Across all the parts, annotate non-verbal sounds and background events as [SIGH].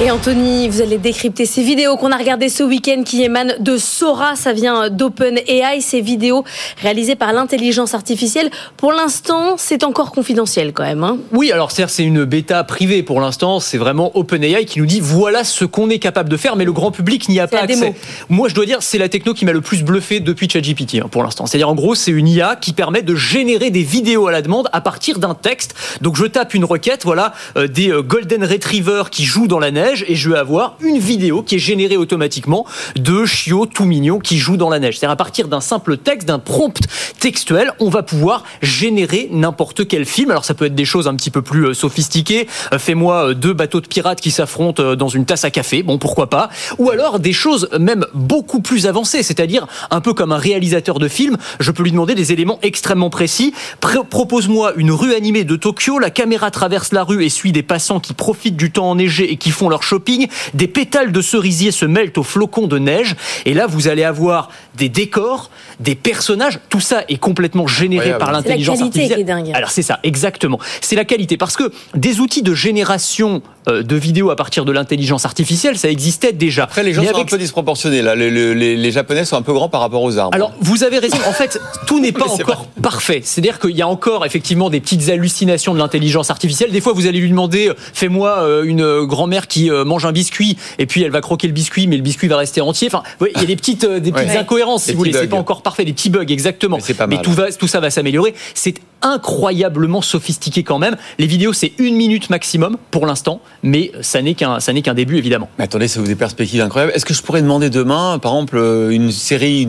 Et Anthony, vous allez décrypter ces vidéos qu'on a regardées ce week-end qui émanent de Sora, ça vient d'OpenAI, ces vidéos réalisées par l'intelligence artificielle. Pour l'instant, c'est encore confidentiel quand même. Hein oui, alors certes, c'est une bêta privée pour l'instant, c'est vraiment OpenAI qui nous dit voilà ce qu'on est capable de faire, mais le grand public n'y a pas accès. Moi, je dois dire, c'est la techno qui m'a le plus bluffé depuis ChatGPT hein, pour l'instant. C'est-à-dire, en gros, c'est une IA qui permet de générer des vidéos à la demande à partir d'un texte. Donc, je tape une requête, voilà, euh, des euh, Golden Retrievers qui jouent dans la neige et je vais avoir une vidéo qui est générée automatiquement de chiots tout mignons qui jouent dans la neige. C'est-à-dire à partir d'un simple texte, d'un prompt textuel, on va pouvoir générer n'importe quel film. Alors ça peut être des choses un petit peu plus euh, sophistiquées. Euh, fais-moi euh, deux bateaux de pirates qui s'affrontent dans une tasse à café. Bon, pourquoi pas. Ou alors des choses même beaucoup plus avancées, c'est-à-dire un peu comme un réalisateur de film. Je peux lui demander des éléments extrêmement précis. Propose-moi une rue animée de Tokyo. La caméra traverse la rue et suit des passants qui profitent du temps enneigé et qui font leur shopping, des pétales de cerisier se mêlent aux flocons de neige, et là vous allez avoir des décors, des personnages, tout ça est complètement généré par l'intelligence artificielle. Qui est dingue. Alors c'est ça, exactement. C'est la qualité, parce que des outils de génération euh, de vidéos à partir de l'intelligence artificielle, ça existait déjà. Après, les gens sont un peu disproportionnés. Là. Les, Japonais sont un peu grands par rapport aux armes. Alors, vous avez raison. En fait, tout n'est [LAUGHS] pas encore parfait. C'est-à-dire qu'il y a encore effectivement des petites hallucinations de l'intelligence artificielle. Des fois, vous allez lui demander, euh, fais-moi euh, une grand-mère qui mange un biscuit, et puis elle va croquer le biscuit, mais le biscuit va rester entier. Enfin, il y a des petites, des petites incohérences, si vous voulez. C'est pas encore parfait, des petits bugs, exactement. Mais, mais tout, va, tout ça va s'améliorer. C'est incroyablement sophistiqué quand même. Les vidéos, c'est une minute maximum pour l'instant, mais ça n'est qu'un ça n'est qu'un début évidemment. Mais attendez, ça vous des perspectives incroyables. Est-ce que je pourrais demander demain, par exemple, euh, une série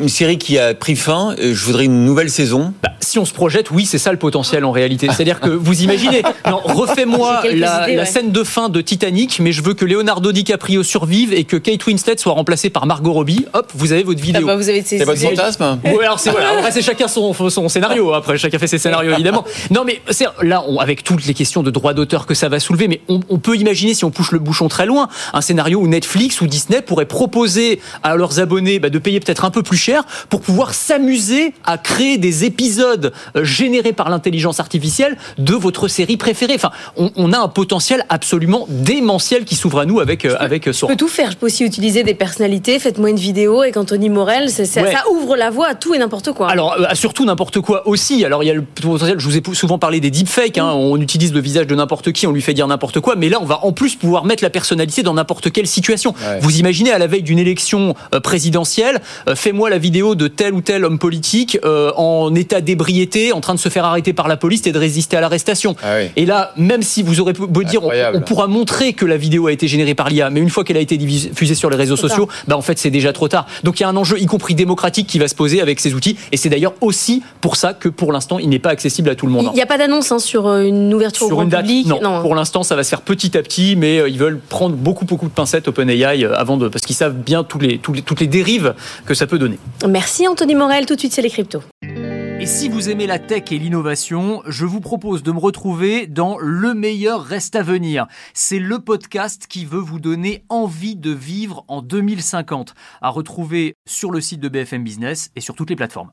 une, série qui a pris fin, euh, je voudrais une nouvelle saison? Bah, Si on se projette, oui, c'est ça le potentiel en réalité. C'est-à-dire que vous imaginez, refais-moi la, scène de fin de Titanic, mais je veux que Leonardo DiCaprio survive et que Kate Winslet soit remplacée par Margot Robbie. Hop, vous avez votre vidéo. Ah bah, c'est votre fantasme. Oui, alors c'est voilà. Après, c'est chacun son, son scénario. Après, chacun fait ses scénarios évidemment. Non, mais là, avec toutes les questions de droit d'auteur que ça va soulever, mais on, on peut imaginer si on pousse le bouchon très loin, un scénario où Netflix ou Disney pourraient proposer à leurs abonnés bah, de payer peut-être un peu plus cher pour pouvoir s'amuser à créer des épisodes euh, générés par l'intelligence artificielle de votre série préférée. Enfin, on, a un potentiel absolument démentiel qui s'ouvre à nous avec euh, avec euh. Je peux tout faire. Je peux aussi utiliser des personnalités. Faites-moi une vidéo avec Anthony Morel. Ça, ça, ouvre la voie à tout et n'importe quoi. Alors, surtout n'importe quoi aussi. Alors, il y a le potentiel. Je vous ai souvent parlé des deepfakes. Hein. On utilise le visage de n'importe qui, on lui fait dire n'importe quoi. Mais là, on va en plus pouvoir mettre la personnalité dans n'importe quelle situation. Vous imaginez à la veille d'une élection euh, présidentielle, euh, fais-moi la vidéo de tel ou tel homme politique euh, en état d'ébriété, en train de se faire arrêter par la police et de résister à l'arrestation. Ah et là, même si vous aurez beau dire, on, pourra montrer que la vidéo a été générée par l'IA, mais une fois qu'elle a été diffusée sur les réseaux sociaux, bah en fait c'est déjà trop tard. Donc il y a un enjeu, y compris démocratique, qui va se poser avec ces outils. Et c'est d'ailleurs aussi pour ça que pour l'instant, il n'est pas accessible à tout le monde. Il n'y a pas d'annonce hein, sur une ouverture sur au grand public. Non, pour l'instant, ça va se faire petit à petit, mais ils veulent prendre beaucoup, beaucoup de pincettes OpenAI euh, avant de, parce qu'ils savent bien tous les, tous les, toutes les dérives que ça peut donner. Merci Anthony Morel. Tout de suite, c'est les cryptos. Et si vous aimez la tech et l'innovation, je vous propose de me retrouver dans Le meilleur reste à venir. C'est le podcast qui veut vous donner envie de vivre en 2050, à retrouver sur le site de BFM Business et sur toutes les plateformes.